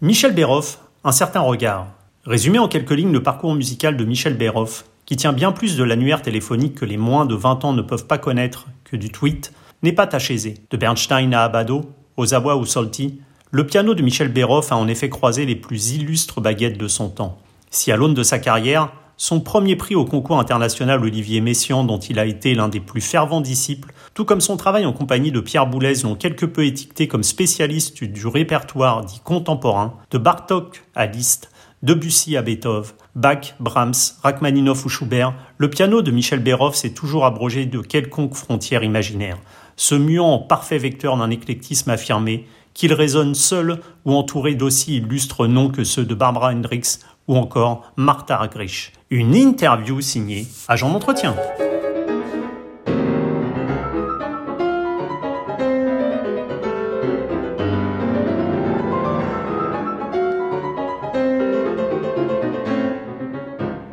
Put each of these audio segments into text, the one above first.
Michel Béroff, un certain regard. Résumé en quelques lignes le parcours musical de Michel Béroff, qui tient bien plus de l'annuaire téléphonique que les moins de 20 ans ne peuvent pas connaître que du tweet, n'est pas aisée. De Bernstein à Abado, aux abois ou Solti, le piano de Michel Béroff a en effet croisé les plus illustres baguettes de son temps. Si à l'aune de sa carrière, son premier prix au concours international Olivier Messiaen, dont il a été l'un des plus fervents disciples, tout comme son travail en compagnie de Pierre Boulez, l'ont quelque peu étiqueté comme spécialiste du répertoire dit contemporain, de Bartok à Liszt, Debussy à Beethoven, Bach, Brahms, Rachmaninoff ou Schubert, le piano de Michel Béroff s'est toujours abrogé de quelconque frontière imaginaire, se muant en parfait vecteur d'un éclectisme affirmé, qu'il résonne seul ou entouré d'aussi illustres noms que ceux de Barbara Hendricks ou encore Martha Argerich. Une interview signée Agent d'entretien.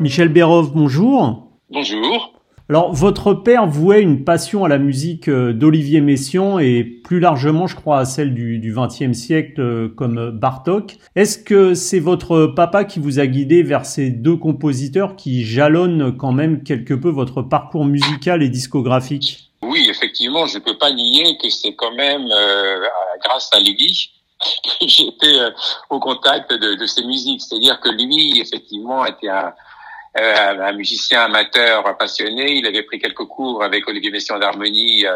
Michel Bérov, bonjour. Bonjour. Alors, votre père vouait une passion à la musique euh, d'Olivier Messiaen et plus largement, je crois, à celle du XXe siècle euh, comme Bartok. Est-ce que c'est votre papa qui vous a guidé vers ces deux compositeurs qui jalonnent quand même quelque peu votre parcours musical et discographique? Oui, effectivement, je ne peux pas nier que c'est quand même euh, grâce à lui que été au contact de, de ces musiques. C'est-à-dire que lui, effectivement, était un euh, un musicien amateur passionné. Il avait pris quelques cours avec Olivier Messiaen d'harmonie euh,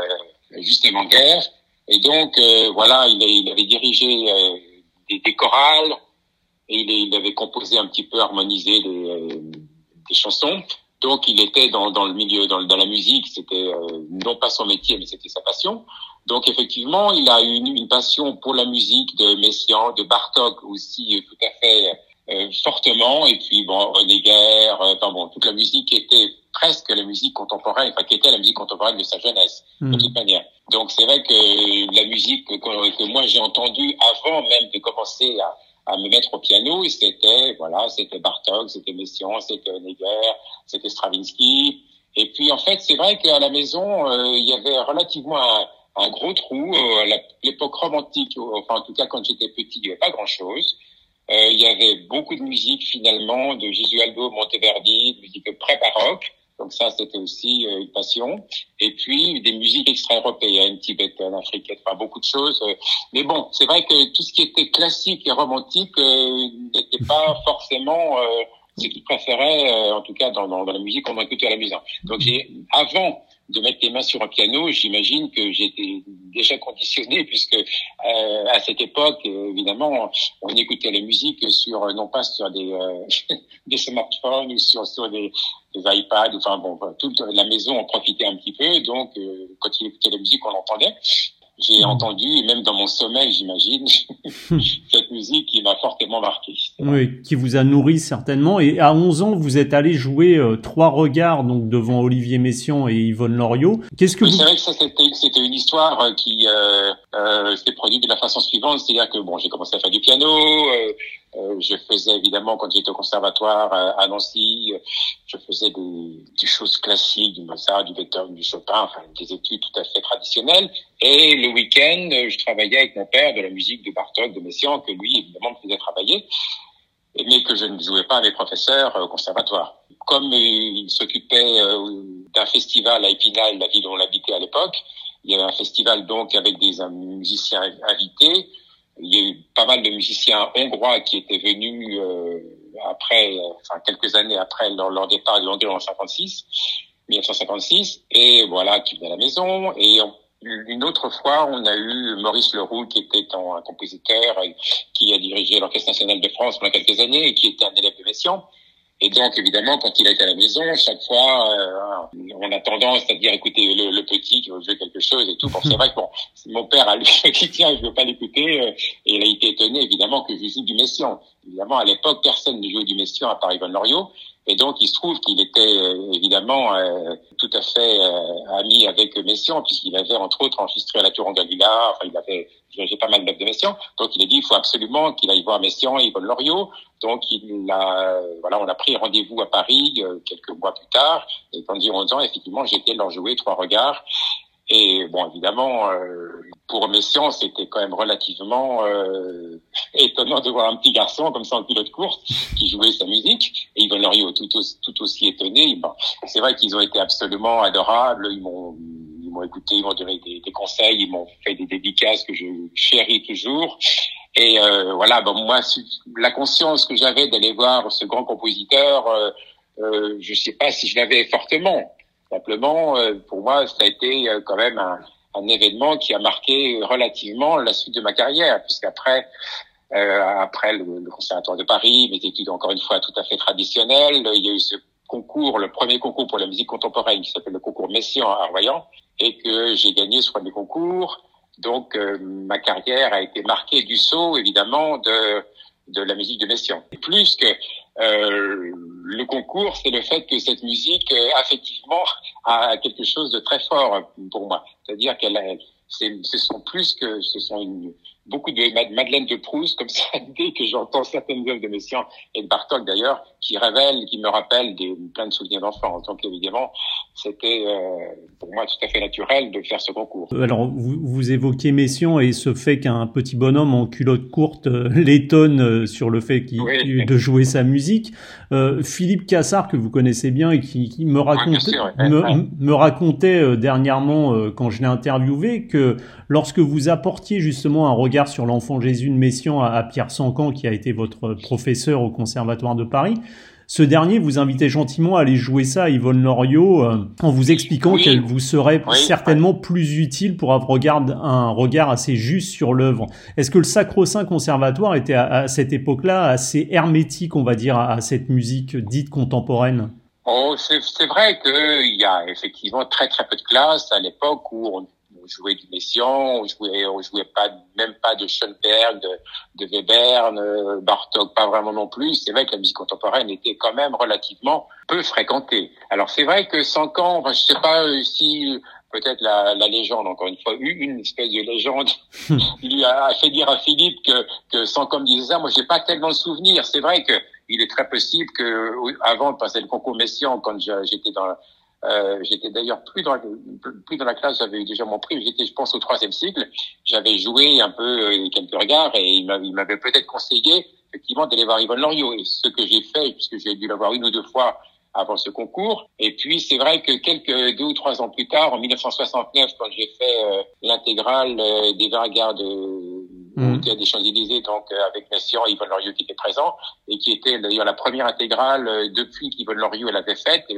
juste avant-guerre. Et donc, euh, voilà, il, avait dirigé des, des, chorales et il, avait composé un petit peu, harmonisé des, des chansons. Donc, il était dans, dans le milieu, dans, dans la musique. C'était non pas son métier, mais c'était sa passion. Donc, effectivement, il a une, une passion pour la musique de Messiaen, de Bartok aussi, tout à fait euh, fortement. Et puis bon, René Guerre, euh, enfin bon, toute la musique qui était presque la musique contemporaine, enfin qui était la musique contemporaine de sa jeunesse, de hmm. toute manière. Donc c'est vrai que la musique que, que moi j'ai entendue avant même de commencer à, à me mettre au piano, c'était voilà, c'était Bartok, c'était Messiaen, c'était Guerre, c'était Stravinsky. Et puis en fait, c'est vrai qu'à la maison, euh, il y avait relativement un, un gros trou. à l'époque romantique, enfin en tout cas quand j'étais petit, il n'y avait pas grand-chose. Euh, il y avait beaucoup de musique finalement de Gesualdo Monteverdi, de musique pré-baroque. Donc ça, c'était aussi euh, une passion. Et puis des musiques extra-européennes, tibétaines, africaines, enfin beaucoup de choses. Mais bon, c'est vrai que tout ce qui était classique et romantique euh, n'était pas forcément ce qu'ils préféraient, en tout cas dans, dans, dans la musique qu'on écoutait à la maison. Donc avant de mettre les mains sur un piano, j'imagine que j'étais déjà conditionné puisque euh, à cette époque, évidemment, on écoutait la musique sur non pas sur des, euh, des smartphones ou sur, sur des, des iPads, enfin bon, toute la maison en profitait un petit peu, donc euh, quand il écoutait la musique, on l'entendait j'ai hmm. entendu, et même dans mon sommeil, j'imagine, cette musique qui m'a fortement marqué. Oui, qui vous a nourri certainement. Et à 11 ans, vous êtes allé jouer euh, trois regards donc devant Olivier Messiaen et Yvonne Loriot. Qu'est-ce que vous... C'est vrai que ça c'était une histoire euh, qui euh, euh, s'est produite de la façon suivante, c'est-à-dire que bon, j'ai commencé à faire du piano. Euh, euh, je faisais évidemment quand j'étais au conservatoire à Nancy, je faisais des, des, choses classiques, du Mozart, du Beethoven, du Chopin, enfin des études tout à fait traditionnelles. Et le week-end, je travaillais avec mon père de la musique de Bartok, de Messiaen, que lui évidemment me faisait travailler, mais que je ne jouais pas mes professeurs au conservatoire. Comme il s'occupait d'un festival à Épinal, la ville où on habitait à l'époque, il y avait un festival donc avec des musiciens invités il y a eu pas mal de musiciens hongrois qui étaient venus euh, après, enfin quelques années après leur, départ de Londres en 56, 1956, et voilà, qui venaient à la maison. Et une autre fois, on a eu Maurice Leroux, qui était un, compositeur qui a dirigé l'Orchestre national de France pendant quelques années et qui était un élève de Messiaen. Et donc, évidemment, quand il est à la maison, chaque fois, euh, on a tendance à dire, écoutez, le, le, petit qui veut jouer quelque chose et tout. Bon, c'est vrai que bon, mon père a lui dit, tiens, je veux pas l'écouter. Euh, et il a été étonné, évidemment, que je joue du Messiaen. Évidemment, à l'époque, personne ne jouait du Messiaen à part Yvonne Loriot. Et donc, il se trouve qu'il était euh, évidemment euh, tout à fait euh, ami avec Messiaen, puisqu'il avait entre autres enregistré à la Tour en Galila. Enfin, il avait dirigé pas mal d'œuvres de Messiaen. Donc, il a dit il faut absolument qu'il aille voir Messiaen et Yvonne Loriot. Donc, il a, voilà, on a pris rendez-vous à Paris quelques mois plus tard. Et pendant 11 ans, effectivement, j'étais leur jouer trois regards. Et bon, évidemment, euh, pour Messiaen, c'était quand même relativement euh, étonnant de voir un petit garçon comme ça en pilote course qui jouait sa musique. Et Yvonne Loriot tout, aussi, tout aussi étonné. C'est vrai qu'ils ont été absolument adorables. Ils m'ont ils m'ont écouté, ils m'ont donné des, conseils, ils m'ont fait des dédicaces que je chéris toujours. Et euh, voilà, bon, moi, la conscience que j'avais d'aller voir ce grand compositeur, euh, euh, je sais pas si je l'avais fortement. Simplement, euh, pour moi, ça a été euh, quand même un, un, événement qui a marqué relativement la suite de ma carrière, puisqu'après, euh, après le, le, conservatoire de Paris, mes études encore une fois tout à fait traditionnelles, il y a eu ce concours, le premier concours pour la musique contemporaine qui s'appelle le concours Messiaen à Arvoyant, et que j'ai gagné ce premier concours. Donc, euh, ma carrière a été marquée du saut, évidemment, de de la musique de Messiaen. Plus que euh, le concours, c'est le fait que cette musique, euh, affectivement, a quelque chose de très fort pour moi. C'est-à-dire qu'elle, ce sont plus que, ce sont une, beaucoup de Madeleine de Proust, comme ça, dès que j'entends certaines œuvres de Messiaen et de Bartok d'ailleurs, qui révèlent, qui me rappellent des, plein de souvenirs d'enfants. Donc évidemment, c'était euh, pour moi tout à fait naturel de faire ce concours. Alors vous, vous évoquez Messiaen et ce fait qu'un petit bonhomme en culotte courte euh, l'étonne euh, sur le fait qu oui. de jouer sa musique. Euh, Philippe Cassard que vous connaissez bien et qui, qui me racontait, me, me, racontait euh, dernièrement euh, quand je l'ai interviewé que lorsque vous apportiez justement un regard sur l'enfant Jésus de Messiaen à, à Pierre Sancan qui a été votre professeur au Conservatoire de Paris, ce dernier vous invitait gentiment à aller jouer ça à Yvonne Loriot euh, en vous expliquant oui. qu'elle vous serait oui. certainement plus utile pour avoir un regard assez juste sur l'œuvre. Est-ce que le Sacro-Saint Conservatoire était à, à cette époque-là assez hermétique, on va dire, à, à cette musique dite contemporaine? Oh, c'est vrai qu'il y a effectivement très très peu de classes à l'époque où on jouait du Messiaen, on jouait, on jouait pas, même pas de Schoenberg, de, de Webern, Bartok, pas vraiment non plus. C'est vrai que la musique contemporaine était quand même relativement peu fréquentée. Alors c'est vrai que Sancan, enfin, je sais pas euh, si peut-être la, la, légende, encore une fois, une espèce de légende, lui a, fait dire à Philippe que, que Sancan disait ça. Moi, j'ai pas tellement de souvenirs. C'est vrai que il est très possible que, avant de passer le concours Messiaen, quand j'étais dans euh, j'étais d'ailleurs plus dans plus dans la classe, j'avais déjà mon prix. J'étais, je pense, au troisième cycle. J'avais joué un peu euh, quelques regards et il m'avait peut-être conseillé effectivement d'aller voir Yvonne Loriot. Et ce que j'ai fait, puisque j'ai dû l'avoir une ou deux fois avant ce concours. Et puis c'est vrai que quelques deux ou trois ans plus tard, en 1969, quand j'ai fait euh, l'intégrale euh, des regards de mmh. des Champs-Élysées, donc euh, avec Messiaen et Yvonne Loriot qui était présent et qui était d'ailleurs la première intégrale depuis qu'Yvonne Loriot elle avait faite. Et,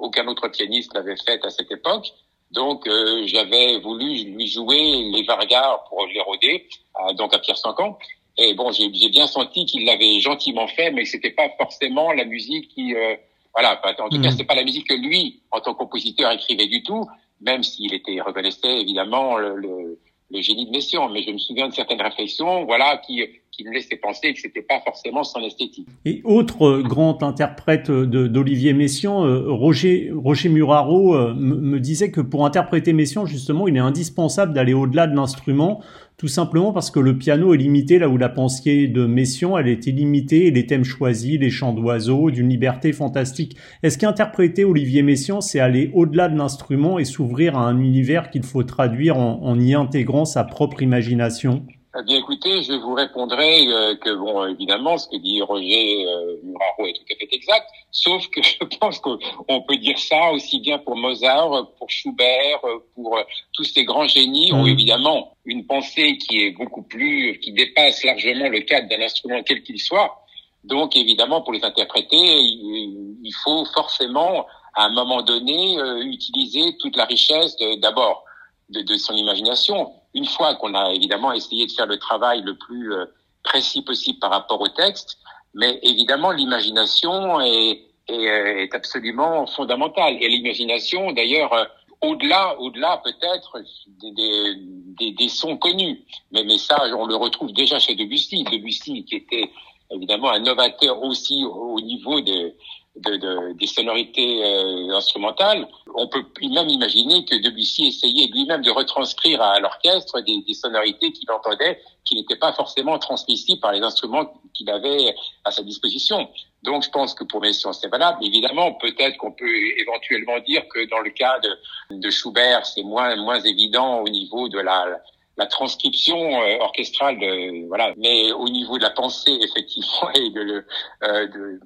aucun autre pianiste l'avait fait à cette époque. Donc euh, j'avais voulu lui jouer les Vargas pour les roder, euh, donc à Pierre Sancan. Et bon, j'ai bien senti qu'il l'avait gentiment fait, mais c'était pas forcément la musique qui, euh, voilà, en tout mmh. cas, c'était pas la musique que lui, en tant que compositeur, écrivait du tout, même s'il était reconnaissait évidemment le, le, le, génie de Messiaen. Mais je me souviens de certaines réflexions, voilà, qui qui me laissait penser que c'était pas forcément son esthétique. Et autre grand interprète d'Olivier Messiaen, euh, Roger, Roger Muraro euh, me disait que pour interpréter Messiaen, justement, il est indispensable d'aller au-delà de l'instrument, tout simplement parce que le piano est limité là où la pensée de Messiaen, elle était limitée, les thèmes choisis, les chants d'oiseaux, d'une liberté fantastique. Est-ce qu'interpréter Olivier Messiaen, c'est aller au-delà de l'instrument et s'ouvrir à un univers qu'il faut traduire en, en y intégrant sa propre imagination? Eh bien, écoutez, je vous répondrai euh, que, bon, évidemment, ce que dit Roger euh, Muraro est tout à fait exact, sauf que je pense qu'on peut dire ça aussi bien pour Mozart, pour Schubert, pour euh, tous ces grands génies, mmh. ont évidemment une pensée qui est beaucoup plus, qui dépasse largement le cadre d'un instrument quel qu'il soit. Donc, évidemment, pour les interpréter, il, il, faut forcément, à un moment donné, euh, utiliser toute la richesse d'abord de, de son imagination, une fois qu'on a évidemment essayé de faire le travail le plus euh, précis possible par rapport au texte, mais évidemment l'imagination est, est, euh, est, absolument fondamentale. Et l'imagination, d'ailleurs, euh, au-delà, au-delà peut-être des, des, des, sons connus, mais, mais ça, on le retrouve déjà chez Debussy. Debussy qui était évidemment un novateur aussi au niveau de, de, de, des sonorités euh, instrumentales, on peut même imaginer que Debussy essayait lui-même de retranscrire à l'orchestre des, des, sonorités qu'il entendait, qui n'étaient pas forcément transmissibles par les instruments qu'il avait à sa disposition. Donc, je pense que pour Messiaen, c'est valable. Évidemment, peut-être qu'on peut éventuellement dire que dans le cas de, de Schubert, c'est moins moins évident au niveau de la la transcription euh, orchestrale de voilà mais au niveau de la pensée effectivement et de, euh, de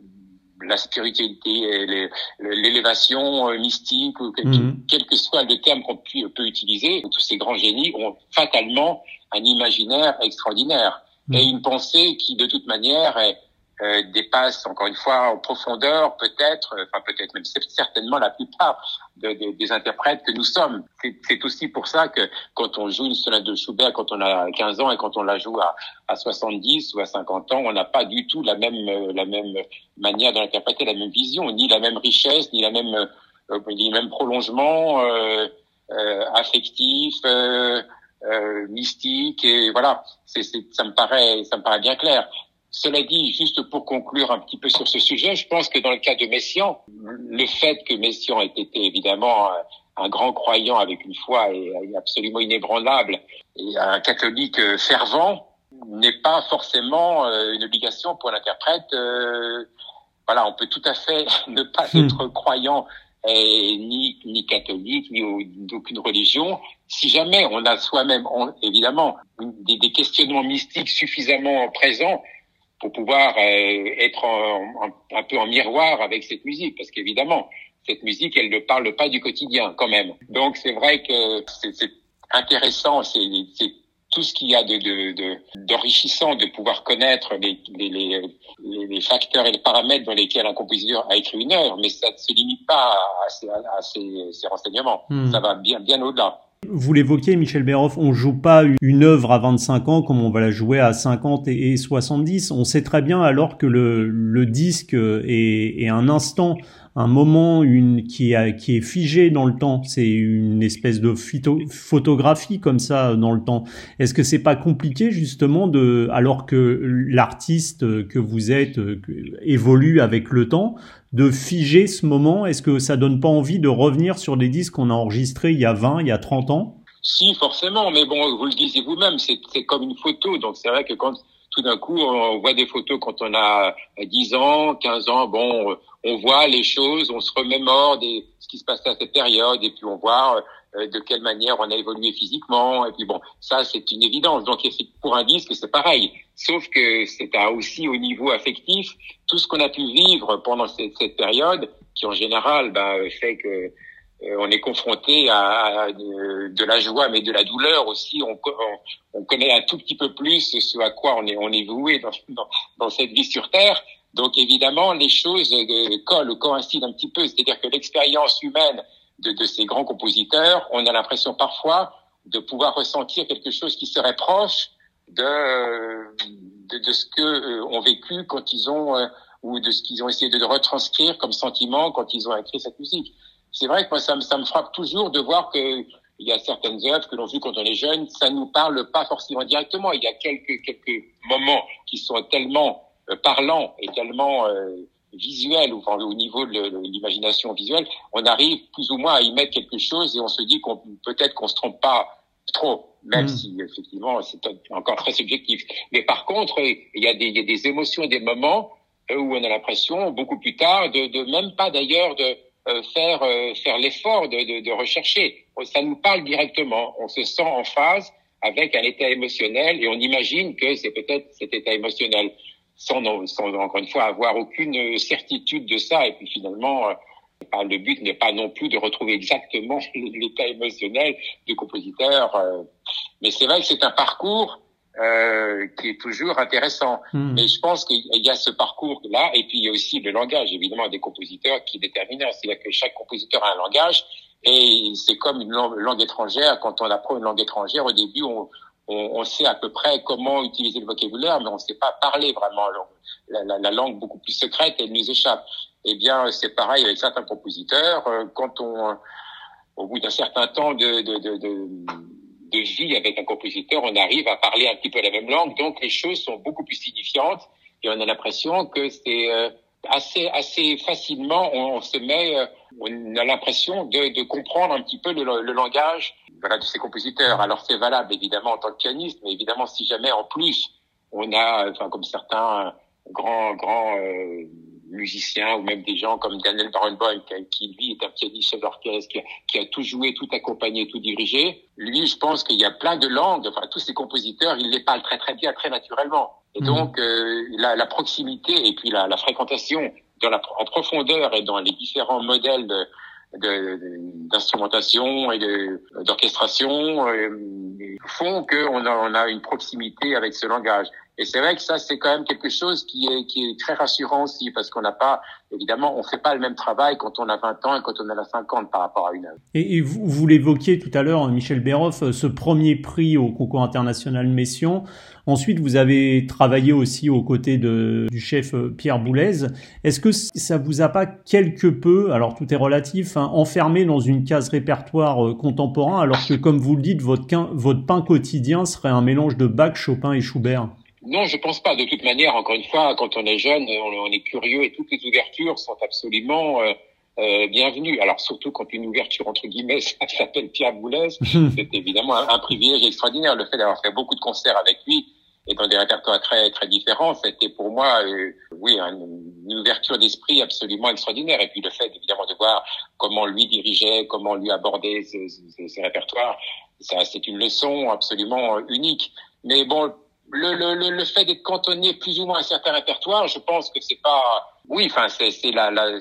la spiritualité l'élévation euh, mystique ou mhm. quel, que soit le terme qu'on peut, utiliser tous ces grands génies ont fatalement un imaginaire extraordinaire mhm. et une pensée qui de toute manière est, euh, dépasse encore une fois en profondeur peut-être, enfin peut-être même certainement la plupart des interprètes que nous sommes. C'est aussi pour ça que quand on joue une sonate de Schubert quand on a 15 ans et quand on la joue à, à 70 ou à 50 ans, on n'a pas du tout la même la même manière de l'interpréter, la même vision, ni la même richesse, ni la même euh, ni le même prolongement euh, euh affectif. Euh, euh, mystique et voilà, c'est, ça me paraît, ça me paraît bien clair. Cela dit, juste pour conclure un petit peu sur ce sujet, je pense que dans le cas de Messian, le fait que Messian ait été évidemment un, grand croyant avec une foi absolument inébranlable et un catholique fervent n'est pas forcément euh, une obligation pour l'interprète. Euh, voilà, on peut tout à fait ne pas hmm. être croyant et ni, ni catholique, ni d'aucune religion, si jamais on a soi-même, évidemment, des, des, questionnements mystiques suffisamment présents pour pouvoir euh, être un peu en miroir avec cette musique, parce qu'évidemment, cette musique, elle ne parle pas du quotidien quand même. Donc c'est vrai que c'est intéressant, c'est tout ce qu'il y a d'enrichissant de, de, pouvoir connaître les, les, les, les, facteurs et les paramètres dans lesquels un compositeur a écrit une œuvre, mais ça ne se limite pas à ces, à ces, ces renseignements. Hmm. Ça va bien, bien au-delà. Vous l'évoquiez, Michel Béroff, on joue pas une œuvre à 25 ans comme on va la jouer à 50 et 70. On sait très bien alors que le, disque est un instant un moment une, qui, a, qui est figé dans le temps. C'est une espèce de photographie comme ça dans le temps. Est-ce que c'est pas compliqué justement de, alors que l'artiste que vous êtes évolue avec le temps, de figer ce moment? Est-ce que ça donne pas envie de revenir sur des disques qu'on a enregistrés il y a 20, il y a 30 ans? Si, forcément, mais bon, vous le disiez vous-même, c'est comme une photo. Donc c'est vrai que quand tout d'un coup on voit des photos quand on a 10 ans, 15 ans, bon, on voit les choses, on se remémore des, ce qui se passait à cette période et puis on voit euh, de quelle manière on a évolué physiquement. Et puis bon, ça c'est une évidence. Donc pour un disque c'est pareil, sauf que c'est aussi au niveau affectif tout ce qu'on a pu vivre pendant cette, cette période, qui en général bah, fait que euh, on est confronté à, de, la joie, mais de la douleur aussi. On, on, connaît un tout petit peu plus ce à quoi on est, on est voué dans, dans cette vie sur Terre. Donc évidemment, les choses euh, collent ou coïncident un petit peu. C'est-à-dire que l'expérience humaine de, de, ces grands compositeurs, on a l'impression parfois de pouvoir ressentir quelque chose qui serait proche de, de, de ce que euh, ont vécu quand ils ont ou de ce qu'ils ont essayé de retranscrire comme sentiment quand ils ont écrit cette musique c'est vrai que moi, ça me, ça me frappe toujours de voir que il y a certaines œuvres que l'on joue quand on est jeune, ça nous parle pas forcément directement. Il y a quelques quelques moments qui sont tellement euh, parlants et tellement euh, visuels, ou enfin, au niveau de l'imagination visuelle, on arrive plus ou moins à y mettre quelque chose et on se dit qu'on peut-être qu'on se trompe pas trop, même mm. si effectivement c'est encore très subjectif. Mais par contre, il y a des, il y a des émotions, des moments euh, où on a l'impression, beaucoup plus tard, de, de même pas d'ailleurs de euh, faire euh, faire l'effort de, de, de, rechercher. Ça nous parle directement. On se sent en phase avec un état émotionnel et on imagine que c'est peut-être cet état émotionnel sans, sans encore une fois avoir aucune certitude de ça. Et puis finalement, euh, le but n'est pas non plus de retrouver exactement l'état émotionnel du compositeur. Mais c'est vrai que c'est un parcours euh, qui est toujours intéressant. Hmm. Mais je pense qu'il y a ce parcours-là, et puis il y a aussi le langage, évidemment, des compositeurs qui est déterminant. C'est-à-dire que chaque compositeur a un langage, et c'est comme une langue, étrangère. Quand on apprend une langue étrangère, au début, on, on, on, sait à peu près comment utiliser le vocabulaire, mais on ne sait pas parler vraiment. La, la, la, langue beaucoup plus secrète, elle nous échappe. Eh bien, c'est pareil avec certains compositeurs. Euh, quand on, au bout d'un certain temps de, de, de, de de vie avec un compositeur, on arrive à parler un petit peu la même langue, donc les choses sont beaucoup plus signifiantes et on a l'impression que c'est euh, assez assez facilement on, se met, euh, on a l'impression de, de, comprendre un petit peu le, le, langage voilà, de ces compositeurs. Alors c'est valable évidemment en tant que pianiste, mais évidemment si jamais en plus on a, enfin comme certains grands grands euh, musiciens ou même des gens comme Daniel Barenboim qui, lui est un pianiste d'orchestre qui a, qui a tout joué, tout accompagné, tout dirigé. Lui, je pense qu'il y a plein de langues. Enfin, tous ces compositeurs, ils les parlent très très bien, très naturellement. Et mmh. donc euh, la, la, proximité et puis la, la fréquentation dans la en profondeur et dans les différents modèles de, d'instrumentation et d'orchestration euh, font qu'on a, on a une proximité avec ce langage. Et c'est vrai que ça, c'est quand même quelque chose qui est, qui est très rassurant aussi, parce qu'on n'a pas, évidemment, on fait pas le même travail quand on a 20 ans et quand on a 50 par rapport à une œuvre. Et, vous, vous l'évoquiez tout à l'heure, Michel Béroff, euh, ce premier prix au concours international Messian. Ensuite, vous avez travaillé aussi aux côtés de, du chef euh, Pierre Boulez. Est-ce que ça vous a pas quelque peu, alors tout est relatif, hein, enfermé dans une case répertoire euh, contemporain, alors que, comme vous le dites, votre, votre pain quotidien serait un mélange de Bach, Chopin et Schubert? Non, je pense pas. De toute manière, encore une fois, quand on est jeune, on, est curieux et toutes les ouvertures sont absolument euh, euh, bienvenues. Alors surtout quand une ouverture entre guillemets s'appelle Pierre Boulez, c'est évidemment un, privilège extraordinaire. Le fait d'avoir fait beaucoup de concerts avec lui et dans des répertoires très très différents, c'était pour moi, euh, oui, une, ouverture d'esprit absolument extraordinaire. Et puis le fait évidemment de voir comment lui dirigeait, comment lui abordait ses, ses répertoires, ça c'est une leçon absolument unique. Mais bon, le, le, le fait d'être cantonné plus ou moins à un certain répertoire, je pense que c'est pas, oui, enfin c'est la, la,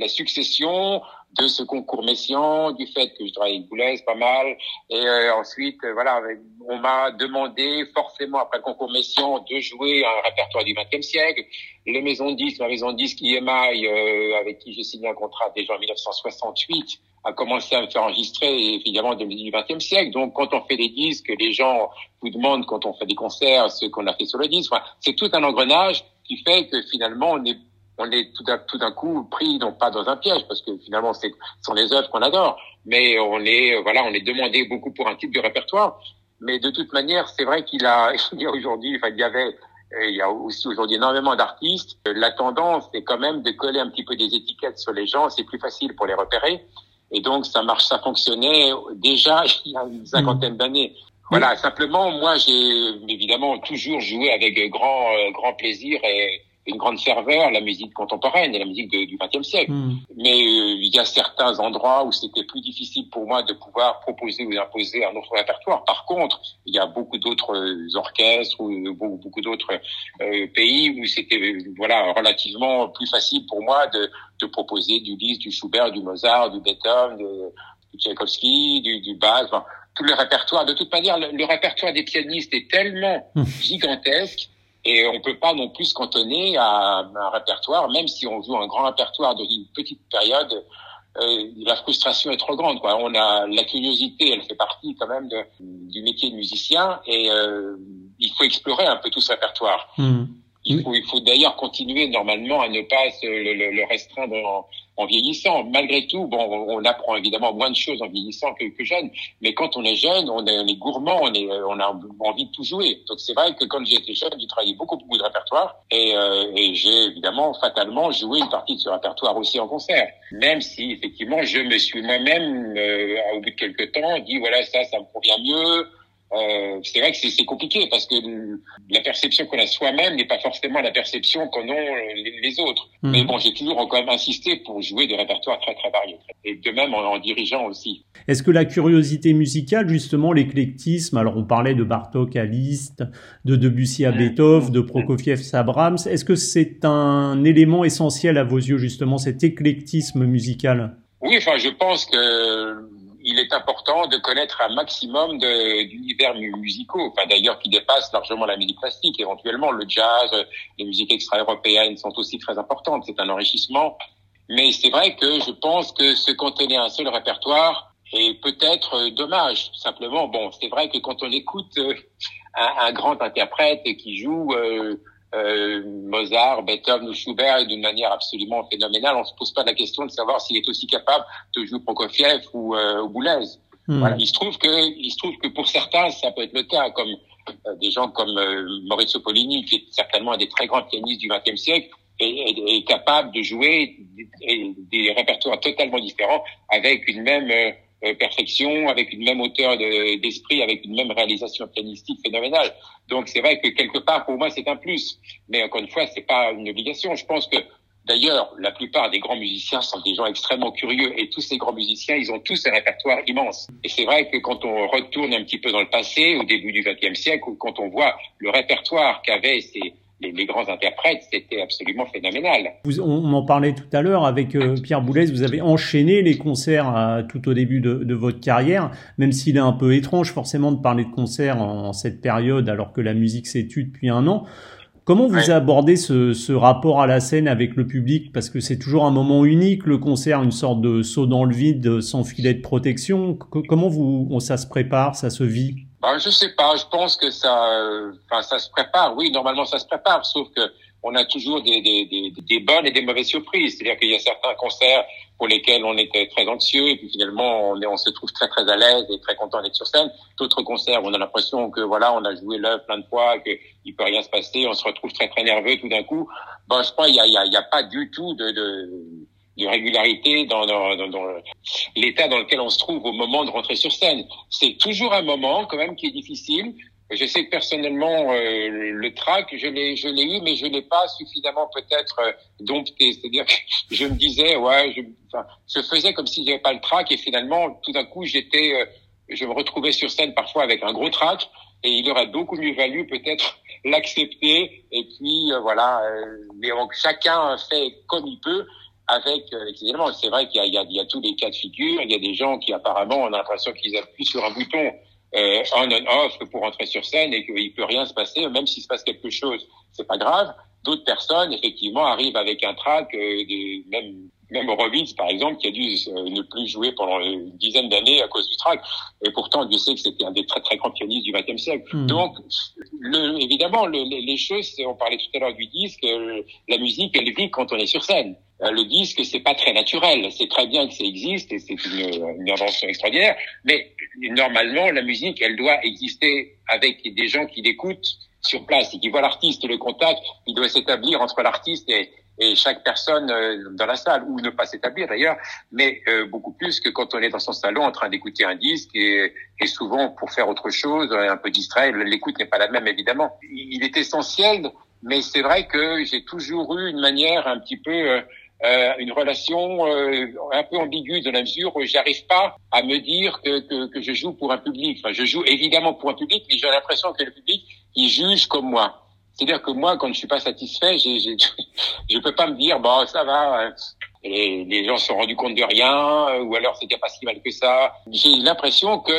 la succession de ce concours Messian, du fait que je travaille Boulez pas mal, et euh, ensuite euh, voilà, on m'a demandé forcément après le concours Messian de jouer un répertoire du XXe siècle. Les maisons de disques, la maison de disques EMI, euh, avec qui j'ai signé un contrat déjà en 1968, a commencé à faire enregistrer évidemment début du XXe siècle. Donc quand on fait des disques, les gens vous demandent quand on fait des concerts ce qu'on a fait sur le disque. Enfin, c'est tout un engrenage qui fait que finalement on est on est tout d'un coup pris non pas dans un piège parce que finalement c'est sont les œuvres qu'on adore, mais on est voilà on est demandé beaucoup pour un type de répertoire. Mais de toute manière, c'est vrai qu'il a il y a aujourd'hui, enfin il y avait il y a aussi aujourd'hui énormément d'artistes. La tendance, c'est quand même de coller un petit peu des étiquettes sur les gens. C'est plus facile pour les repérer. Et donc, ça marche, ça fonctionnait déjà il y a une cinquantaine mmh. d'années. Voilà, simplement, moi, j'ai évidemment toujours joué avec grand, euh, grand plaisir et une grande ferveur la musique contemporaine et la musique du XXe siècle. Hmm. Mais euh, il y a certains endroits où c'était plus difficile pour moi de pouvoir proposer ou imposer un autre répertoire. Par contre, il y a beaucoup d'autres euh, orchestres ou euh, beaucoup, beaucoup d'autres pays où c'était voilà relativement plus facile pour moi de, de proposer du Liszt, du Schubert, du Mozart, du Beethoven, de, du Tchaïkovski, du, du Bach. Enfin, tout le répertoire. De toute manière, le, le répertoire des pianistes est tellement hmm. gigantesque et on peut pas non plus se cantonner à un répertoire, même si on joue un grand répertoire dans une petite période. Euh, la frustration est trop grande. Quoi. On a la curiosité, elle fait partie quand même de, du métier de musicien, et euh, il faut explorer un peu tout ce répertoire. Hmm. Il faut, il faut d'ailleurs continuer normalement à ne pas se, le, le, restreindre en, en, vieillissant. Malgré tout, bon, on apprend évidemment moins de choses en vieillissant que, que jeune, mais quand on est jeune, on est, on est gourmand, on, est, on a envie de tout jouer. Donc c'est vrai que quand j'étais jeune, j'ai travaillé beaucoup, beaucoup de répertoire et, euh, et j'ai évidemment fatalement joué une partie de ce répertoire aussi en concert. Même si effectivement, je me suis moi-même, euh, au bout de quelques temps, dit voilà, ça, ça me convient mieux euh, c'est vrai que c'est compliqué parce que la perception qu'on a soi-même n'est pas forcément la perception qu'en ont les, autres. Mhm. Mais bon, j'ai toujours quand même insisté pour jouer des répertoires très très variés. Et de même en, dirigeant aussi. Est-ce que la curiosité musicale, justement, l'éclectisme, alors on parlait de Bartok à Liszt, de Debussy à Beethoven, de Prokofiev à Brahms, est-ce que c'est un élément essentiel à vos yeux, justement, cet éclectisme musical? Oui, enfin, je pense que il est important de connaître un maximum d'univers musicaux, enfin d'ailleurs qui dépassent largement la musique classique. Éventuellement, le jazz, les musiques extra-européennes sont aussi très importantes. C'est un enrichissement. Mais c'est vrai que je pense que se contenir un seul répertoire est peut-être dommage. Simplement, bon, c'est vrai que quand on écoute euh, un, un grand interprète qui joue euh, euh, Mozart, Beethoven ou Schubert d'une manière absolument phénoménale. On se pose pas la question de savoir s'il est aussi capable de jouer Prokofiev ou, euh, ou Boulez. Hmm. Voilà. Il se trouve que, il se trouve que pour certains, ça peut être le cas, comme euh, des gens comme euh, Maurizio Pollini, qui est certainement un des très grands pianistes du XXe siècle, est, est, capable de jouer des, des, répertoires totalement différents avec une même euh, perfection, avec une même hauteur d'esprit, avec une même réalisation pianistique phénoménale. Donc c'est vrai que quelque part pour moi c'est un plus, mais encore une fois c'est pas une obligation. Je pense que D'ailleurs, la plupart des grands musiciens sont des gens extrêmement curieux et tous ces grands musiciens, ils ont tous un répertoire immense. Et c'est vrai que quand on retourne un petit peu dans le passé, au début du XXe siècle, ou quand on voit le répertoire qu'avaient ces les, grands interprètes, c'était absolument phénoménal. on, en parlait tout à l'heure avec euh, Pierre Boulez, vous avez enchaîné les concerts euh, tout au début de, votre carrière, même s'il est un peu étrange forcément de parler de concerts en, cette période alors que la musique s'étudie depuis un an. Comment vous abordez ce, ce, rapport à la scène avec le public? Parce que c'est toujours un moment unique, le concert, une sorte de saut dans le vide sans filet de protection. comment vous, ça se prépare, ça se vit? Ben, Je sais pas, je pense que ça, euh, enfin, ça se prépare. Oui, normalement ça se prépare, sauf que on a toujours des, des, des, des bonnes et des mauvaises surprises. C'est-à-dire qu'il y a certains concerts pour lesquels on était très anxieux et puis finalement on, on se trouve très très à l'aise et très content d'être sur scène. D'autres concerts on a l'impression que voilà on a joué l'œuvre plein de fois, qu'il peut rien se passer, on se retrouve très très nerveux tout d'un coup. Ben je crois il y a, il y a, pas du tout de, de de régularité dans, dans, dans, dans l'état dans lequel on se trouve au moment de rentrer sur scène. C'est toujours un moment quand même qui est difficile je sais que personnellement, euh, le trac, je l'ai, je l'ai eu, mais je l'ai pas suffisamment peut-être euh, dompté. C'est-à-dire que je me disais, ouais, je, je faisais comme si j'avais pas le trac, et finalement, tout d'un coup, j'étais, euh, je me retrouvais sur scène parfois avec un gros trac, et il aurait beaucoup mieux valu peut-être l'accepter. Et puis voilà, mais donc, chacun fait comme il peut avec, les éléments. C'est vrai qu'il y y, y a tous les cas de figure. Il y a des gens qui apparemment, on a l'impression qu'ils appuient sur un bouton euh, on and off pour entrer sur scène et qu'il peut rien se passer, même s'il se passe quelque chose, c'est pas grave. D'autres personnes, effectivement, arrivent avec un trac, euh, des, même même Robbins, par exemple, qui a dû euh, ne plus jouer pendant une dizaine d'années à cause du trac. Et pourtant, Dieu sait que c'était un des très très grands pianistes du XXe siècle. Hmm. Donc, le, évidemment, le, les, choses, on parlait tout à l'heure du disque, euh, la musique, elle vit quand on est sur scène. Euh, le disque, c'est pas très naturel. C'est très bien que ça existe et c'est une, une invention extraordinaire. Mais normalement, la musique, elle doit exister avec des gens qui l'écoutent sur place et qui voient l'artiste. Le contact, il doit s'établir entre l'artiste et, et chaque personne euh, dans la salle, ou ne pas s'établir d'ailleurs, mais euh, beaucoup plus que quand on est dans son salon en train d'écouter un disque et, et, souvent pour faire autre chose, un peu distrait, l'écoute n'est pas la même évidemment. Il est essentiel, mais c'est vrai que j'ai toujours eu une manière un petit peu... Euh, euh une relation un peu ambiguë de la mesure où j'arrive pas à me dire que, que, que, je joue pour un public. Enfin, je joue évidemment pour un public, mais j'ai l'impression que le public, il juge comme moi. C'est-à-dire que moi, quand je suis pas satisfait, j'ai, j'ai, je peux pas me dire bon ça va. Et les gens se sont rendus compte de rien, ou alors c'était pas si mal que ça. J'ai l'impression que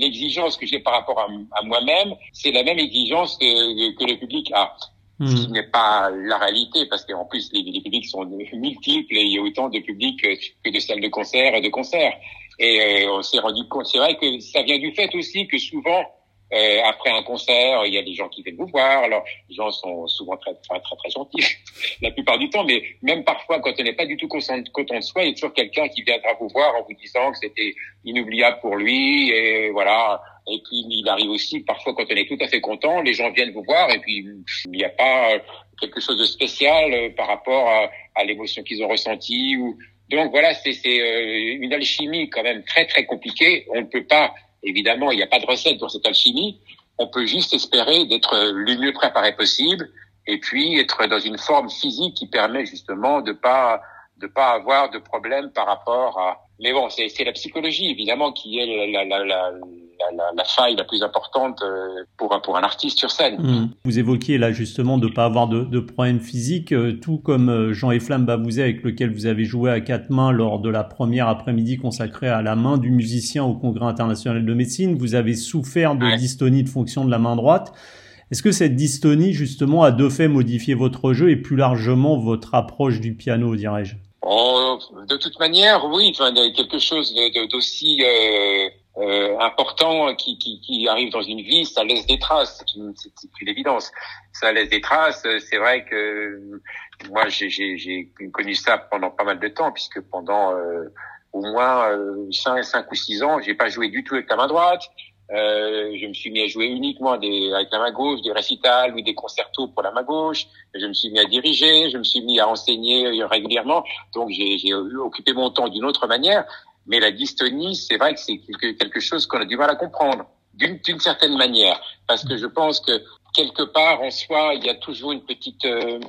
l'exigence que j'ai par rapport à, à moi-même, c'est la même exigence que, que le public a. Ce qui hmm. n'est pas la réalité, parce qu'en plus les, les, publics sont multiples et il y a autant de publics que de salles de concert et de concerts. Et euh, on s'est rendu compte, c'est vrai que ça vient du fait aussi que souvent euh, après un concert, il y a des gens qui viennent vous voir. Alors, les gens sont souvent très, très, très, très gentils la plupart du temps, mais même parfois, quand on n'est pas du tout content de soi, il y a toujours quelqu'un qui viendra vous voir en vous disant que c'était inoubliable pour lui, et voilà. Et puis, il arrive aussi parfois quand on est tout à fait content, les gens viennent vous voir, et puis il n'y a pas quelque chose de spécial euh, par rapport à, l'émotion qu'ils ont ressentie. Ou... Donc voilà, c'est euh, une alchimie quand même très très compliquée. On ne peut pas Évidemment, il n'y a pas de recette pour cette alchimie. On peut juste espérer d'être le mieux préparé possible et puis être dans une forme physique qui permet justement de pas de pas avoir de problème par rapport à. Mais bon, c'est la psychologie évidemment qui est la, la, la, la, la faille la plus importante euh, pour un, pour un artiste sur scène. Mmh. Vous évoquiez là justement de ne pas avoir de, de problème physique, euh, tout comme euh, Jean Eflamme Babouzet avec lequel vous avez joué à quatre mains lors de la première après-midi consacrée à la main du musicien au Congrès international de médecine. Vous avez souffert de dystonie de fonction de la main droite. Est-ce que cette dystonie, justement, a de fait modifié votre jeu et plus largement votre approche du piano, dirais-je? Oh, De toute manière, oui. Enfin, quelque chose d'aussi euh, euh, important qui, qui, qui, arrive dans une vie, ça laisse des traces. C'est plus l'évidence. Ça laisse des traces. C'est vrai que moi, j'ai connu ça pendant pas mal de temps, puisque pendant euh, au moins euh, 5, 5 ou 6 ans, j'ai pas joué du tout avec la main droite. Euh, je me suis mis à jouer uniquement des, avec la main gauche, des récitals ou des concertos pour la main gauche. Je me suis mis à diriger, je me suis mis à enseigner régulièrement. Donc j'ai occupé mon temps d'une autre manière. Mais la dystonie, c'est vrai que c'est quelque chose qu'on a du mal à comprendre, d'une certaine manière, parce que je pense que quelque part en soi, il y a toujours une petite, euh,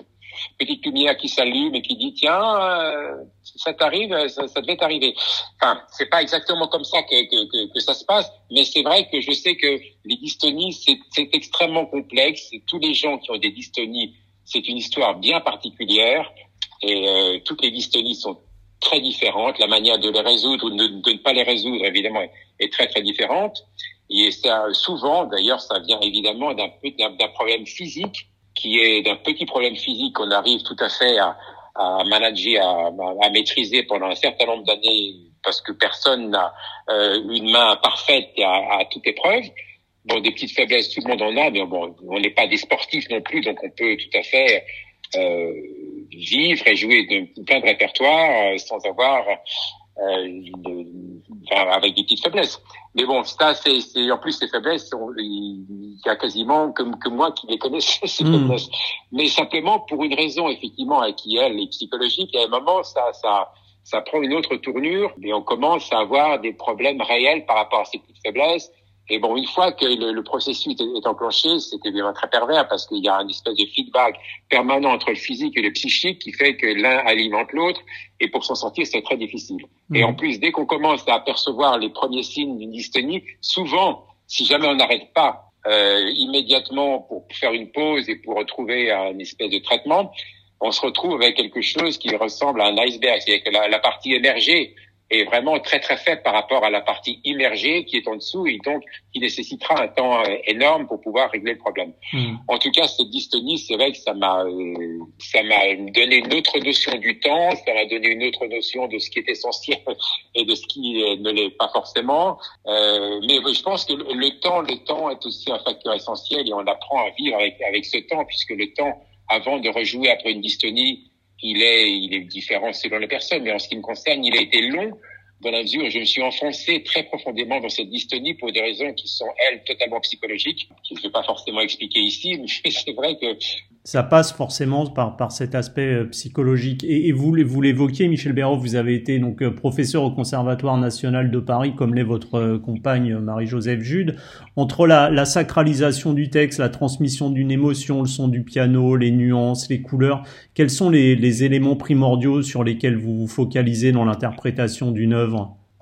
petite lumière qui s'allume et qui dit tiens, euh, ça t'arrive, ça, ça, devait t'arriver. Enfin, c'est pas exactement comme ça que, que, que, ça se passe, mais c'est vrai que je sais que les dystonies, c'est extrêmement complexe. Tous les gens qui ont des dystonies, c'est une histoire bien particulière. Et euh, toutes les dystonies sont très différentes. La manière de les résoudre ou de, de ne pas les résoudre, évidemment, est très très différente. Et ça, souvent, d'ailleurs, ça vient évidemment d'un d'un problème physique qui est d'un petit problème physique qu'on arrive tout à fait à, à manager, à, à, maîtriser pendant un certain nombre d'années parce que personne n'a euh, une main parfaite à, à toute épreuve. Bon, des petites faiblesses, tout le monde en a, mais bon, on n'est pas des sportifs non plus, donc on peut tout à fait euh, vivre et jouer de plein de répertoires euh, sans avoir euh, avec des petites faiblesses. Mais bon, ça, c'est, en plus ces faiblesses, il y a quasiment que, que moi qui les connais ces hmm. faiblesses. Mais simplement pour une raison effectivement qui elle est psychologique. à un moment, ça, ça, ça prend une autre tournure et on commence à avoir des problèmes réels par rapport à ces petites faiblesses et bon, une fois que le, le processus est, enclenché, c'est évidemment très pervers parce qu'il y a une espèce de feedback permanent entre le physique et le psychique qui fait que l'un alimente l'autre. Et pour s'en sortir, c'est très difficile. Mmh. Et en plus, dès qu'on commence à apercevoir les premiers signes d'une dystonie, souvent, si jamais on n'arrête pas euh, immédiatement pour faire une pause et pour retrouver un espèce de traitement, on se retrouve avec quelque chose qui ressemble à un iceberg, c'est-à-dire que la, la partie émergée est vraiment très très faible par rapport à la partie immergée qui est en dessous et donc qui nécessitera un temps euh, énorme pour pouvoir régler le problème. Hmm. En tout cas, cette dystonie, c'est vrai que ça m'a euh, ça m'a donné une autre notion du temps, ça m'a donné une autre notion de ce qui est essentiel et de ce qui ne l'est pas forcément. Euh, mais je pense que le, temps, le temps est aussi un facteur essentiel et on apprend à vivre avec avec ce temps puisque le temps avant de rejouer après une dystonie il est, il est différent selon les personnes, mais en ce qui me concerne, il a été long dans la mesure où je me suis enfoncé très profondément dans cette dystonie pour des raisons qui sont, elles, totalement psychologiques, que je ne vais pas forcément expliquer ici, mais c'est vrai que ça passe forcément par, par cet aspect euh, psychologique. Et, et vous, vous l'évoquiez, Michel Béraud, vous avez été donc euh, professeur au Conservatoire national de Paris, comme l'est votre euh, compagne Marie-Joseph Jude. Entre la, la, sacralisation du texte, la transmission d'une émotion, le son du piano, les nuances, les couleurs, quels sont les, les éléments primordiaux sur lesquels vous vous focalisez dans l'interprétation d'une œuvre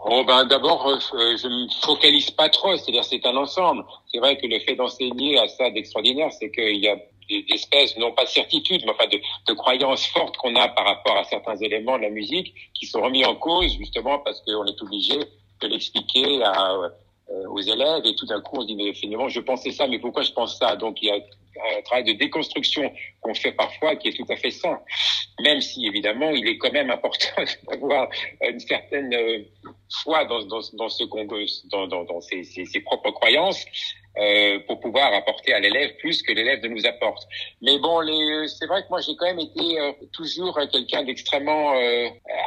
Oh ben d'abord, je ne focalise pas trop, c'est-à-dire c'est un ensemble. C'est vrai que le fait d'enseigner à ça d'extraordinaire, c'est qu'il y a des espèces, non pas de certitude, mais enfin de, de croyances fortes qu'on a par rapport à certains éléments de la musique qui sont remis en cause justement parce qu'on est obligé de l'expliquer à, euh, aux élèves et tout d'un coup on dit mais finalement je pensais ça mais pourquoi je pense ça? Donc il y a un travail de déconstruction qu'on fait parfois qui est tout à fait sain même si évidemment il est quand même important d'avoir une certaine euh, foi dans, dans, dans ce qu'on dans, dans, dans ses, ses, propres croyances euh, pour pouvoir apporter à l'élève plus que l'élève ne nous apporte. Mais bon les c'est vrai que moi j'ai quand même été euh, toujours quelqu'un d'extrêmement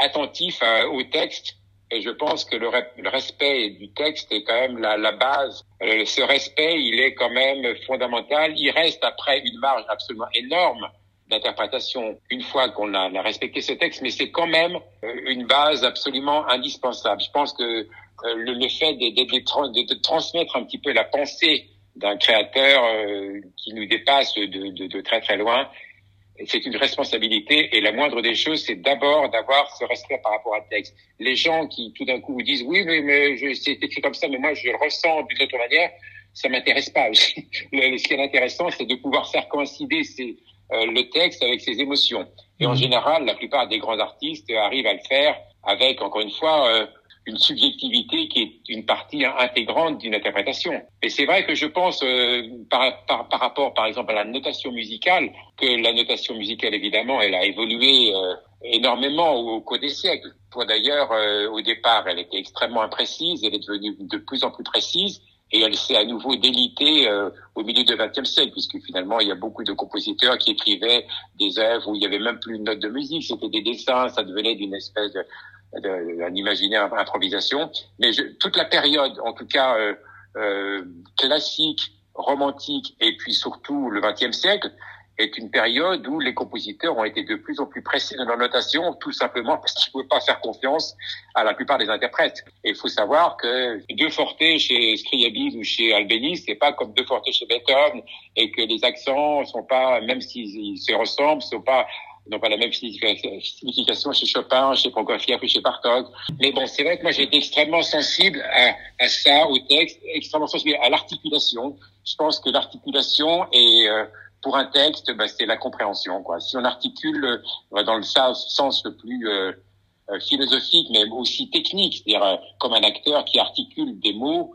attentif au texte et je pense que le, respect du texte est quand même la, base. Euh, ce respect, il est quand même fondamental. Il reste après une marge absolument énorme d'interprétation une fois qu'on a, respecté ce texte, mais c'est quand même euh, une base absolument indispensable. Je pense que euh, le, fait de, transmettre un petit peu la pensée d'un créateur qui nous dépasse de, très très loin c'est une responsabilité et la moindre des choses, c'est d'abord d'avoir ce respect par rapport à le texte. Les gens qui tout d'un coup vous disent oui, mais, mais c'est écrit comme ça, mais moi je le ressens d'une autre manière, ça m'intéresse pas aussi. ce qui est intéressant, c'est de pouvoir faire coïncider ces, euh, le texte avec ses émotions. Et en mmh. général, la plupart des grands artistes arrivent à le faire avec, encore une fois, euh, une subjectivité qui est une partie intégrante d'une interprétation. Et c'est vrai que je pense, euh, par, par, par, rapport, par exemple, à la notation musicale, que la notation musicale, évidemment, elle a évolué euh, énormément au, cours des siècles. Pour d'ailleurs, euh, au départ, elle était extrêmement imprécise, elle est devenue de plus en plus précise, et elle s'est à nouveau délitée au milieu du XXe siècle, puisque finalement, il y a beaucoup de compositeurs qui écrivaient des œuvres où il y avait même plus une note de musique, c'était des dessins, ça devenait d'une espèce de d'un imaginaire improvisation. Mais je, toute la période, en tout cas euh, euh, classique, romantique, et puis surtout le XXe siècle, est une période où les compositeurs ont été de plus en plus précis dans leur notation, tout simplement parce qu'ils ne pouvaient pas faire confiance à la plupart des interprètes. Et il faut savoir que deux fortés chez Scriabine ou chez Albéniz, c'est pas comme deux fortés chez Beethoven, et que les accents sont pas, même s'ils se ressemblent, sont pas n'ont pas la même signification chez Chopin, chez Prokofiev ou chez Bartok. Mais bon, c'est vrai que moi j'ai été extrêmement sensible à, à, ça, au texte, extrêmement sensible à l'articulation. Je pense que l'articulation est euh, pour un texte, bah, c'est la compréhension. Quoi. Si on articule euh, dans le sens le plus euh, euh, philosophique, mais aussi technique, c'est-à-dire comme un acteur qui articule des mots,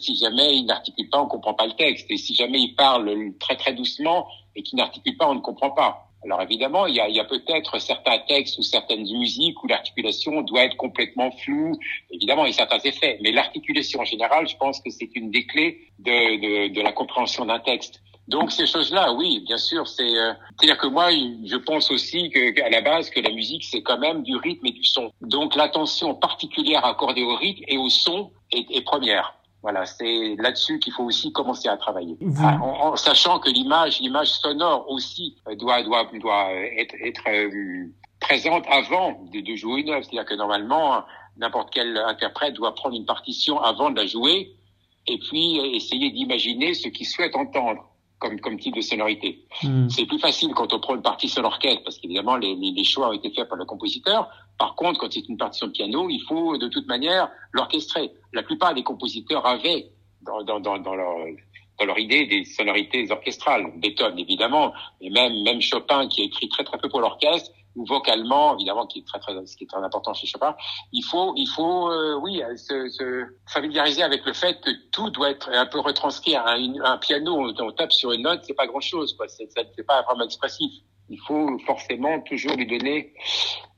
si jamais il n'articule pas, on comprend pas le texte. Et si jamais il parle très très doucement et qu'il n'articule pas, on ne comprend pas. Alors évidemment, il y a, a peut-être certains textes ou certaines musiques où l'articulation doit être complètement floue, évidemment, a certains effets. Mais l'articulation en général, je pense que c'est une des clés de, de, de la compréhension d'un texte. Donc ces choses-là, oui, bien sûr, c'est euh, c'est-à-dire que moi, je pense aussi que à la base que la musique c'est quand même du rythme et du son. Donc l'attention particulière accordée au rythme et au son est première. Voilà, c'est là-dessus qu'il faut aussi commencer à travailler, ah, en, sachant que l'image, l'image sonore aussi euh, doit doit doit être, être euh, présente avant de, de jouer une œuvre. C'est-à-dire que normalement, n'importe quel interprète doit prendre une partition avant de la jouer et puis essayer d'imaginer ce qu'il souhaite entendre comme, comme type de sonorité. Hmm. C'est plus facile quand on prend une partie sur l'orchestre, parce qu'évidemment, les, les, les, choix ont été faits par le compositeur. Par contre, quand c'est une partition de piano, il faut de toute manière l'orchestrer. La plupart des compositeurs avaient dans, dans, dans, dans leur dans leur idée des sonorités orchestrales. Beethoven, évidemment, et même, même Chopin, qui a écrit très très peu pour l'orchestre, vocalement, évidemment, qui est très très, ce qui est très important chez Chopin. Il faut, il faut, euh, oui, se, se, familiariser avec le fait que tout doit être un peu retranscrit un, piano. On, on, tape sur une note, c'est pas grand chose, quoi. C'est pas vraiment expressif. Il faut forcément toujours lui donner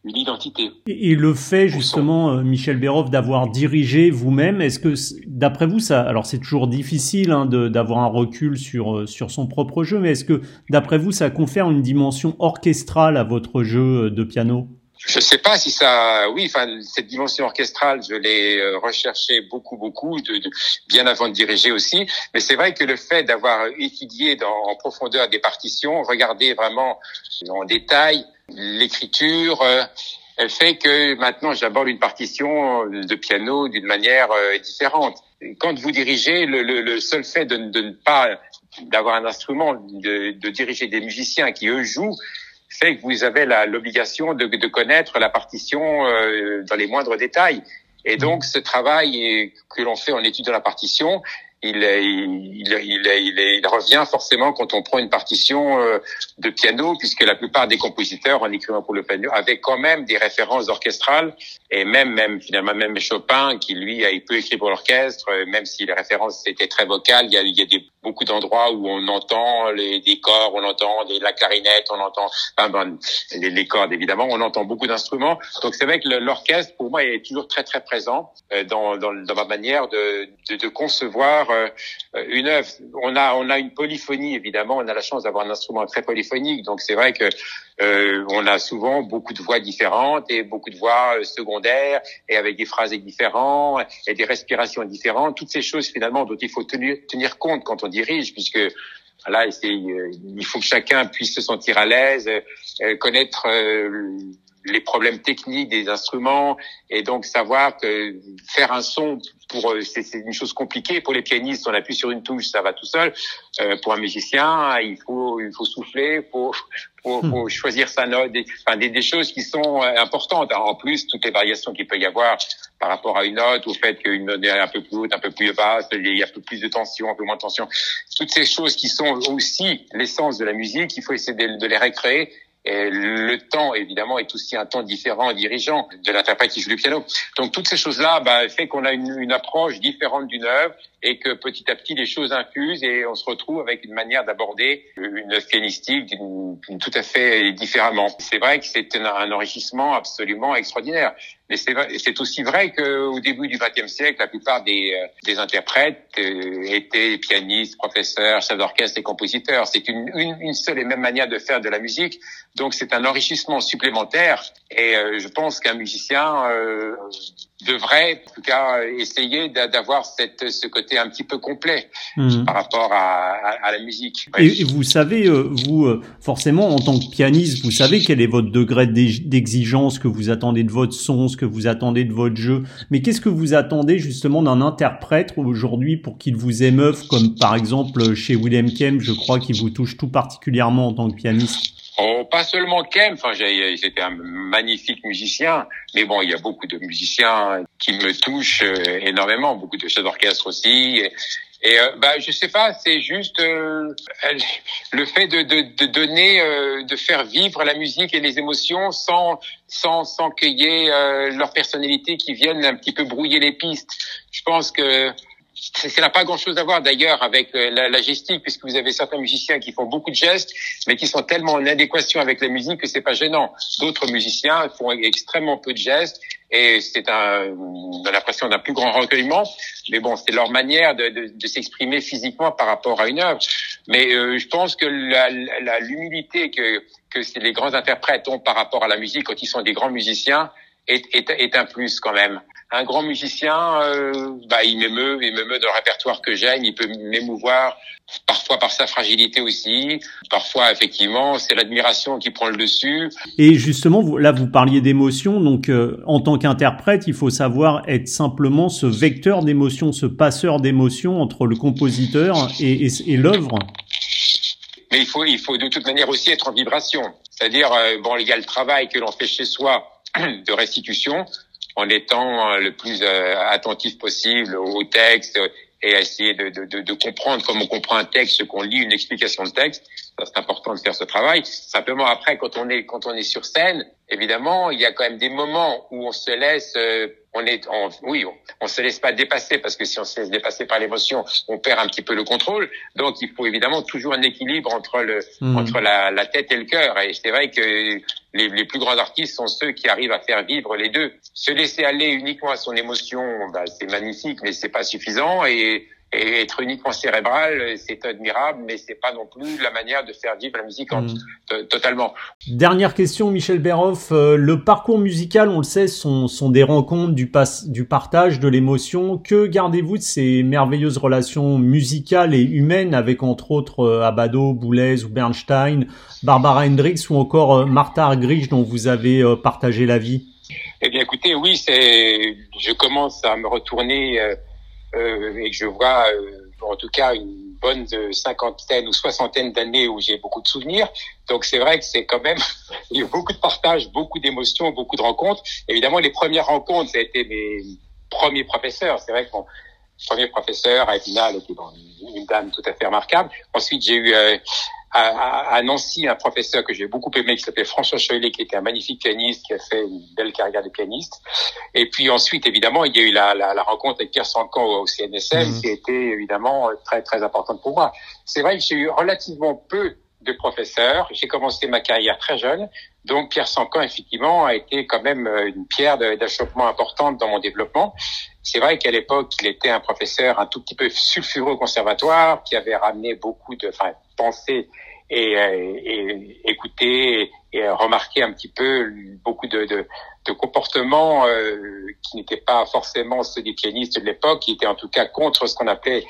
une identité. Et, le fait justement, euh, Michel Béroff, d'avoir dirigé vous-même, est-ce que d'après vous, ça, alors c'est toujours difficile hein, d'avoir un recul sur euh, sur son propre jeu, mais est-ce que d'après vous, ça confère une dimension orchestrale à votre jeu euh, de piano? Je sais pas si ça, oui, enfin cette dimension orchestrale, je l'ai recherchée beaucoup, beaucoup, de, bien avant de diriger aussi. Mais c'est vrai que le fait d'avoir étudié dans, en profondeur des partitions, regarder vraiment en détail l'écriture, euh, elle fait que maintenant j'aborde une partition de piano d'une manière euh, différente. Quand vous dirigez, le, le, le seul fait de, de, ne pas d'avoir un instrument, de, de, diriger des musiciens qui eux jouent, fait que vous avez l'obligation de, de, connaître la partition euh, dans les moindres détails. Et donc ce travail que l'on fait en étude de la partition, il, il, il, il, revient forcément quand on prend une partition euh, de piano, puisque la plupart des compositeurs en écrivant pour le piano avaient quand même des références orchestrales, et même, même finalement même Chopin, qui lui a peu écrit pour l'orchestre, euh, même si les références étaient très vocales, il y a, il y a des, beaucoup d'endroits où on entend les, des corps, on entend des, la clarinette, on entend enfin, bon, les, les, cordes évidemment, on entend beaucoup d'instruments. Donc c'est vrai que l'orchestre pour moi est toujours très très présent euh, dans, dans, dans ma manière de, de, de concevoir euh, une œuvre. On a on a une polyphonie évidemment. On a la chance d'avoir un instrument très polyphonique, donc c'est vrai que euh, on a souvent beaucoup de voix différentes et beaucoup de voix euh, secondaires et avec des phrases différentes et des respirations différentes. Toutes ces choses finalement dont il faut tenir, tenir compte quand on dirige, puisque là, il faut que chacun puisse se sentir à l'aise, connaître les problèmes techniques des instruments et donc savoir que faire un son pour c'est une chose compliquée. Pour les pianistes on appuie sur une touche ça va tout seul. Euh, pour un musicien il faut il faut souffler pour pour, hmm. choisir sa note des, enfin des, des, choses qui sont euh, importantes. En plus toutes les variations qu'il peut y avoir par rapport à une note au fait qu'une note est un peu plus haute un peu plus basse il y a un peu plus de tension un peu moins de tension. Toutes ces choses qui sont aussi l'essence de la musique il faut essayer de, de les recréer et le temps, évidemment, est aussi un temps différent dirigeant de l'interprète qui joue du piano. Donc toutes ces choses-là bah, fait qu'on a une, une approche différente d'une œuvre et que petit à petit les choses infusent et on se retrouve avec une manière d'aborder une pianistique tout à fait différemment. C'est vrai que c'est un, enrichissement absolument extraordinaire. Mais c'est aussi vrai qu'au début du XXe siècle, la plupart des, euh, des interprètes euh, étaient pianistes, professeurs, chefs d'orchestre et compositeurs. C'est une, une, seule et même manière de faire de la musique. Donc c'est un enrichissement supplémentaire. Et euh, je pense qu'un musicien devrait, en tout cas, essayer d'avoir cette ce côté un petit peu complet mmh. par rapport à, à, la musique. Et, vous savez, euh, vous euh, forcément en tant que pianiste, vous savez quel est votre degré d'exigence que vous attendez de votre son, ce que vous attendez de votre jeu. Mais qu'est-ce que vous attendez justement d'un interprète aujourd'hui pour qu'il vous émeuve, comme par exemple chez William Kemp, je crois, qui vous touche tout particulièrement en tant que pianiste? Oh, pas seulement Kem, enfin, c'était un magnifique musicien, mais bon, il y a beaucoup de musiciens qui me touchent euh, énormément, beaucoup de chefs d'orchestre aussi. Et, et euh, bah, je sais pas, c'est juste euh, le fait de, de, de donner, euh, de faire vivre la musique et les émotions sans sans sans qu'il y ait leur personnalité qui vienne un petit peu brouiller les pistes. Je pense que ça n'a pas grand-chose à voir d'ailleurs avec euh, la, la, gestique, puisque vous avez certains musiciens qui font beaucoup de gestes, mais qui sont tellement en adéquation avec la musique que c'est pas gênant. D'autres musiciens font extrêmement peu de gestes et c'est un, on a l'impression d'un plus grand recueillement. Mais bon, c'est leur manière de, de, de s'exprimer physiquement par rapport à une œuvre. Mais euh, je pense que l'humilité que, que les grands interprètes ont par rapport à la musique quand ils sont des grands musiciens est, est, est un plus quand même un grand musicien, euh, bah, il m'émeut, il m'émeut dans le répertoire que j'aime, il peut m'émouvoir parfois par sa fragilité aussi, parfois effectivement c'est l'admiration qui prend le dessus. Et justement, vous, là vous parliez d'émotion, donc euh, en tant qu'interprète, il faut savoir être simplement ce vecteur d'émotion, ce passeur d'émotion entre le compositeur et, et, et l'œuvre. Mais il faut, il faut de toute manière aussi être en vibration, c'est-à-dire euh, bon, il y a le travail que l'on fait chez soi de restitution, en étant euh, le plus euh, attentif possible au texte et à essayer de, de, de, comprendre comme on comprend un texte, qu'on lit une explication de texte. Ça, c'est important de faire ce travail. Simplement après, quand on est quand on est sur scène, évidemment, il y a quand même des moments où on se laisse, euh, on est, on, oui, on, se laisse pas dépasser parce que si on se laisse dépasser par l'émotion, on perd un petit peu le contrôle. Donc, il faut évidemment toujours un équilibre entre le hmm. entre la, la, tête et le cœur. Et c'est vrai que les, les, plus grands artistes sont ceux qui arrivent à faire vivre les deux. Se laisser aller uniquement à son émotion, bah, c'est magnifique, mais c'est pas suffisant. Et et être uniquement cérébral, c'est admirable, mais c'est pas non plus la manière de faire vivre la musique en, mm. totalement. Dernière question, Michel Béroff. Euh, le parcours musical, on le sait, sont, sont des rencontres, du, du partage, de l'émotion. Que gardez-vous de ces merveilleuses relations musicales et humaines avec entre autres euh, Abado, Boulez ou Bernstein, Barbara Hendricks ou encore euh, Martha Argerich dont vous avez partagé la vie? Eh bien, écoutez, oui, c'est. Je commence à me retourner euh, et que je vois euh, en tout cas une bonne cinquantaine ou soixantaine d'années où j'ai beaucoup de souvenirs. Donc c'est vrai que c'est quand même il y a beaucoup de partage, beaucoup d'émotions, beaucoup de rencontres. Évidemment, les premières rencontres, ça a été mes premiers professeurs. C'est vrai que mon premier professeur, était une dame tout à fait remarquable. Ensuite, j'ai eu à, à, Nancy un professeur que j'ai beaucoup aimé qui s'appelait François Cholet qui était un magnifique pianiste qui a fait une belle carrière de pianiste. Et puis ensuite évidemment il y a eu la, la, la rencontre avec Pierre Sancan au CNSM mmh. qui a été évidemment très très importante pour moi. C'est vrai que j'ai eu relativement peu de professeurs. J'ai commencé ma carrière très jeune. Donc Pierre Sancan effectivement a été quand même une pierre d'achoppement importante dans mon développement c'est vrai qu'à l'époque, il était un professeur un tout petit peu sulfureux au conservatoire, qui avait ramené beaucoup de, enfin, pensées et, euh, et, écouter et, remarquer un petit peu beaucoup de, de, de comportements euh, qui n'étaient pas forcément ceux des pianistes de l'époque, qui étaient en tout cas contre ce qu'on appelait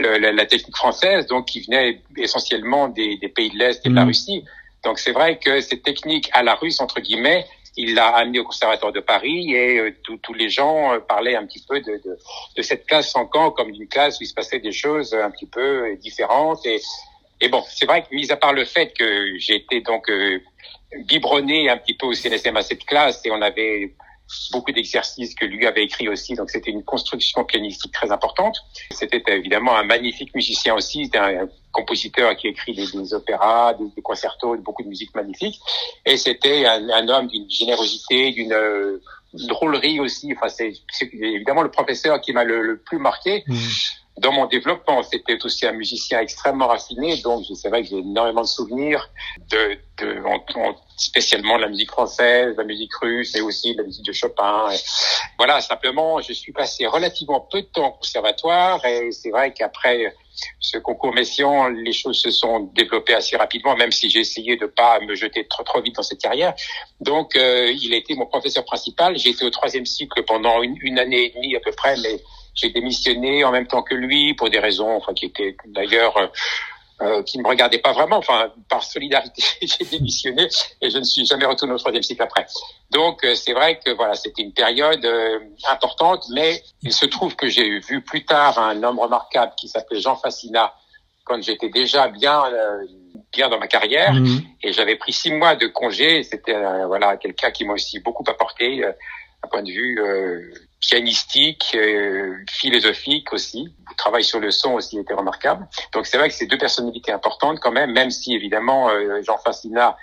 la, la, technique française, donc qui venait essentiellement des, des pays de l'Est et de la mmh. Russie. Donc c'est vrai que cette technique à la russe, entre guillemets, il l'a amené au Conservatoire de Paris et euh, tous les gens euh, parlaient un petit peu de, cette classe sans camp comme une classe où il se passait des choses un petit peu différentes. Et, bon, c'est vrai que mis à part le fait que été donc euh, biberonné un petit peu au CNSM à cette classe et on avait beaucoup d'exercices que lui avait écrit aussi. Donc c'était une construction pianistique très importante. C'était évidemment un magnifique musicien aussi. C'était un, compositeur qui écrit des, opéras, des, des, concertos, beaucoup de musique magnifique. Et c'était un, un, homme d'une générosité, d'une euh, drôlerie aussi. Enfin, c'est évidemment le professeur qui m'a le, plus marqué. Mmh dans mon développement, c'était aussi un musicien extrêmement raffiné, donc c'est vrai que j'ai énormément de souvenirs de, de spécialement de la musique française, la musique russe et aussi de la musique de Chopin. voilà, simplement, je suis passé relativement peu de temps au conservatoire et c'est vrai qu'après ce concours Messiaen, les choses se sont développées assez rapidement, même si j'ai essayé de pas me jeter trop trop vite dans cette carrière. Donc, euh, il a été mon professeur principal. J'ai été au troisième cycle pendant une, une année et demie à peu près, mais j'ai démissionné en même temps que lui pour des raisons, enfin, qui étaient d'ailleurs euh, euh, qui ne me regardait pas vraiment. Enfin, par solidarité, j'ai démissionné et je ne suis jamais retourné au troisième cycle après. Donc, euh, c'est vrai que voilà, c'était une période euh, importante, mais il se trouve que j'ai vu plus tard un homme remarquable qui s'appelait Jean Fascina quand j'étais déjà bien bien dans ma carrière mhm. et j'avais pris six mois de congé. C'était voilà quelqu'un qui m'a aussi beaucoup apporté d'un point de vue pianistique, euh, philosophique aussi. Le travail sur le son aussi était remarquable. Donc c'est vrai que c'est deux personnalités importantes quand même, même si évidemment euh, Jean Fascina,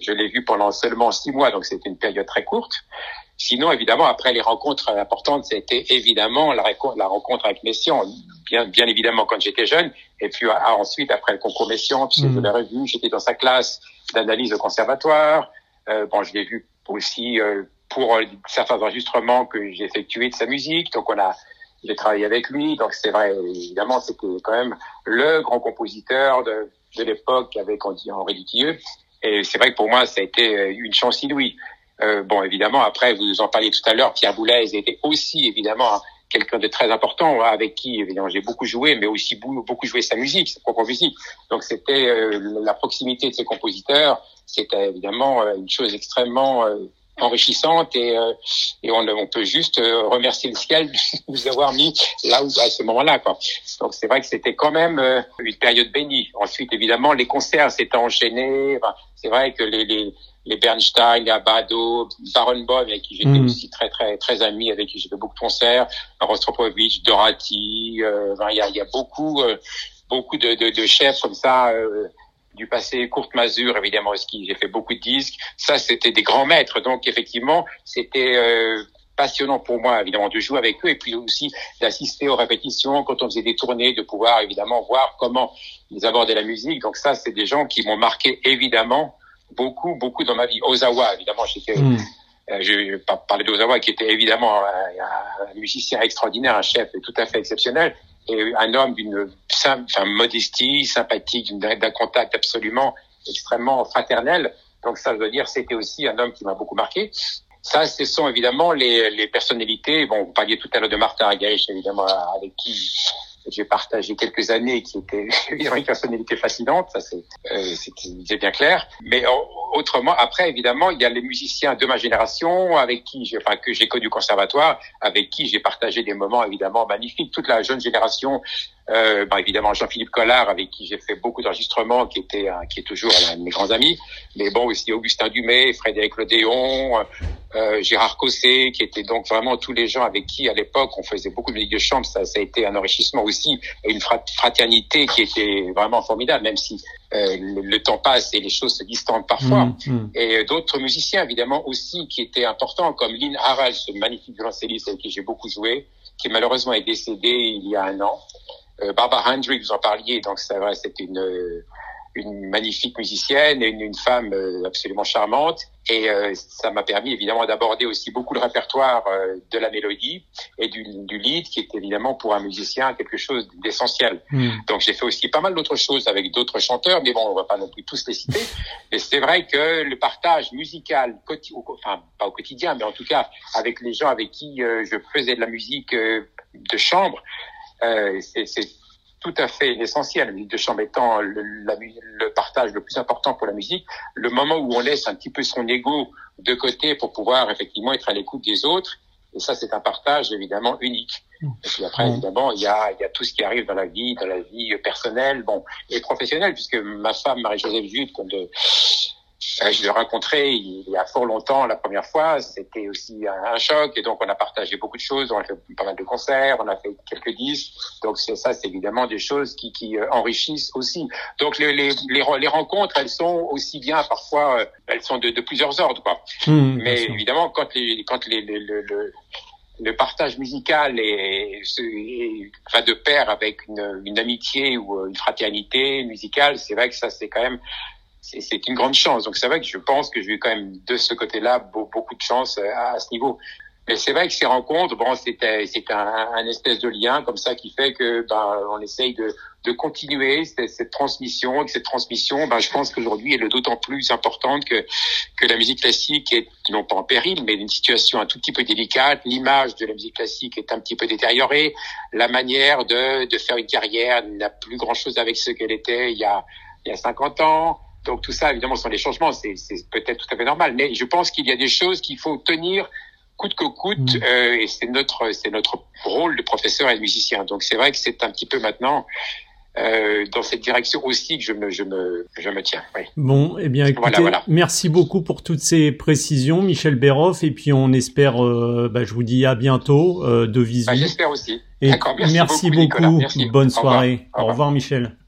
je l'ai vu pendant seulement six mois, donc c'était une période très courte. Sinon, évidemment, après les rencontres importantes, c'était évidemment la, la, rencontre avec Messiaen, bien, bien évidemment quand j'étais jeune, et puis ensuite après le concours Messiaen, puisque mmh. je l'ai revu, j'étais dans sa classe d'analyse au conservatoire. Euh, bon, je l'ai vu aussi euh, pour euh, certains enregistrements que j'ai effectués de sa musique. Donc on a, j'ai travaillé avec lui. Donc c'est vrai, évidemment, c'était quand même le grand compositeur de, de l'époque avec Henri Dutilleux. Et c'est vrai que pour moi, ça a été euh, une chance inouïe. Euh, bon, évidemment, après, vous en parliez tout à l'heure, Pierre Boulez était aussi, évidemment, quelqu'un de très important, avec qui, évidemment, j'ai beaucoup joué, mais aussi beaucoup joué sa musique, sa propre musique. Donc, c'était euh, la proximité de ces compositeurs, c'était évidemment une chose extrêmement enrichissante et, euh, et on, on, peut juste euh, remercier le ciel de nous avoir mis là où à ce moment-là. Quoi. Donc c'est vrai que c'était quand même euh, une période bénie. Ensuite, évidemment, les concerts s'étaient enchaînés. Enfin, c'est vrai que les, les, les Bernstein, Abado, Barenboim, avec qui j'étais mm. aussi très très très ami, avec qui j'ai fait beaucoup de concerts, Rostropovich, Dorati. il y, a, y a beaucoup beaucoup de, de, de chefs comme ça du passé, courte masure, évidemment, ski, j'ai fait beaucoup de disques. Ça, c'était des grands maîtres. Donc, effectivement, c'était euh, passionnant pour moi, évidemment, de jouer avec eux et puis aussi d'assister aux répétitions quand on faisait des tournées, de pouvoir, évidemment, voir comment ils abordaient la musique. Donc ça, c'est des gens qui m'ont marqué, évidemment, beaucoup, beaucoup dans ma vie. Ozawa, évidemment, j'étais... Euh, je parler d'Ozawa, qui était évidemment un, musicien extraordinaire, un chef tout à fait exceptionnel, et un homme d'une enfin, modestie, sympathique, d'un contact absolument extrêmement fraternel. Donc ça, je veux dire, c'était aussi un homme qui m'a beaucoup marqué. Ça, ce sont évidemment les, les personnalités. Bon, vous parliez tout à l'heure de Martin Agarich, évidemment, avec qui j'ai partagé quelques années, qui était une personnalité fascinante, ça c'est euh, bien clair. Mais autrement, après évidemment, il y a les musiciens de ma génération avec qui enfin que j'ai connu au conservatoire, avec qui j'ai partagé des moments évidemment magnifiques. Toute la jeune génération euh, bah, évidemment Jean-Philippe Collard avec qui j'ai fait beaucoup d'enregistrements, qui était qui est toujours un de mes grands amis, mais bon aussi Augustin Dumay, Frédéric Lodéon, euh, Gérard Cossé, qui étaient donc vraiment tous les gens avec qui à l'époque on faisait beaucoup de musique de chambre, ça, ça a été un enrichissement aussi et une fraternité qui était vraiment formidable, même si euh, le, temps passe et les choses se distendent parfois. Mmh, mmh. Et d'autres musiciens évidemment aussi qui étaient importants, comme Lynn Harald, ce magnifique violoncelliste avec qui j'ai beaucoup joué, qui malheureusement est décédé il y a un an. Euh, Barbara Hendrick, vous en parliez, donc c'est vrai, c'est une une magnifique musicienne et une, une femme euh, absolument charmante. Et euh, ça m'a permis évidemment d'aborder aussi beaucoup le répertoire de la mélodie et du, du lead, qui est évidemment pour un musicien quelque chose d'essentiel. Hmm. Donc j'ai fait aussi pas mal d'autres choses avec d'autres chanteurs, mais bon, on va pas non plus tous les citer. Mais c'est vrai que le partage musical, enfin pas au quotidien, mais en tout cas avec les gens avec qui je faisais de la musique de chambre, euh, c'est tout à fait essentiel. La musique de chambre étant le, le, partage le plus important pour la musique, le moment où on laisse un petit peu son ego de côté pour pouvoir effectivement être à l'écoute des autres. Et ça, c'est un partage évidemment unique. Et puis après, évidemment, il y a, il y a tout ce qui arrive dans la vie, dans la vie personnelle, bon, et professionnelle, puisque ma femme, Marie-Joseph Jude, comme de, je l'ai rencontré il y a fort longtemps la première fois. C'était aussi un, choc et donc on a partagé beaucoup de choses. On a fait pas mal de concerts, on a fait quelques disques. Donc c'est ça, c'est évidemment des choses qui, qui euh, enrichissent aussi. Donc les, les, les, rencontres, elles sont aussi bien parfois, euh, elles sont de, de plusieurs ordres. Quoi. Mmh, Mais évidemment, quand les, quand les, le, le partage musical est, va de pair avec une, une, amitié ou une fraternité musicale, c'est vrai que ça c'est quand même c'est une grande chance. Donc c'est vrai que je pense que j'ai eu quand même de ce côté-là beaucoup de chance euh, à, ce niveau. Mais c'est vrai que ces rencontres, bon, c'est c'est un, espèce de lien comme ça qui fait que ben on essaye de, de continuer cette, cette transmission. Et cette transmission, ben, je pense qu'aujourd'hui, elle est d'autant plus importante que que la musique classique est non pas en péril, mais une situation un tout petit peu délicate. L'image de la musique classique est un petit peu détériorée. La manière de de faire une carrière n'a plus grand chose avec ce qu'elle était il y a il y a 50 ans. Donc tout ça, évidemment, sont des changements. C'est peut-être tout à fait normal, mais je pense qu'il y a des choses qu'il faut tenir coûte que coûte, mm. euh, et c'est notre c'est notre rôle de professeur et de musicien. Donc c'est vrai que c'est un petit peu maintenant euh, dans cette direction aussi que je me je me je me tiens. Oui. Bon, eh bien écoutez, merci beaucoup pour toutes ces précisions, Michel Béroff, et puis on espère, euh, bah, je vous dis à bientôt euh, de visu. Bah, J'espère aussi. Merci, merci beaucoup. Merci. Bonne soirée. Au revoir, Au revoir Michel.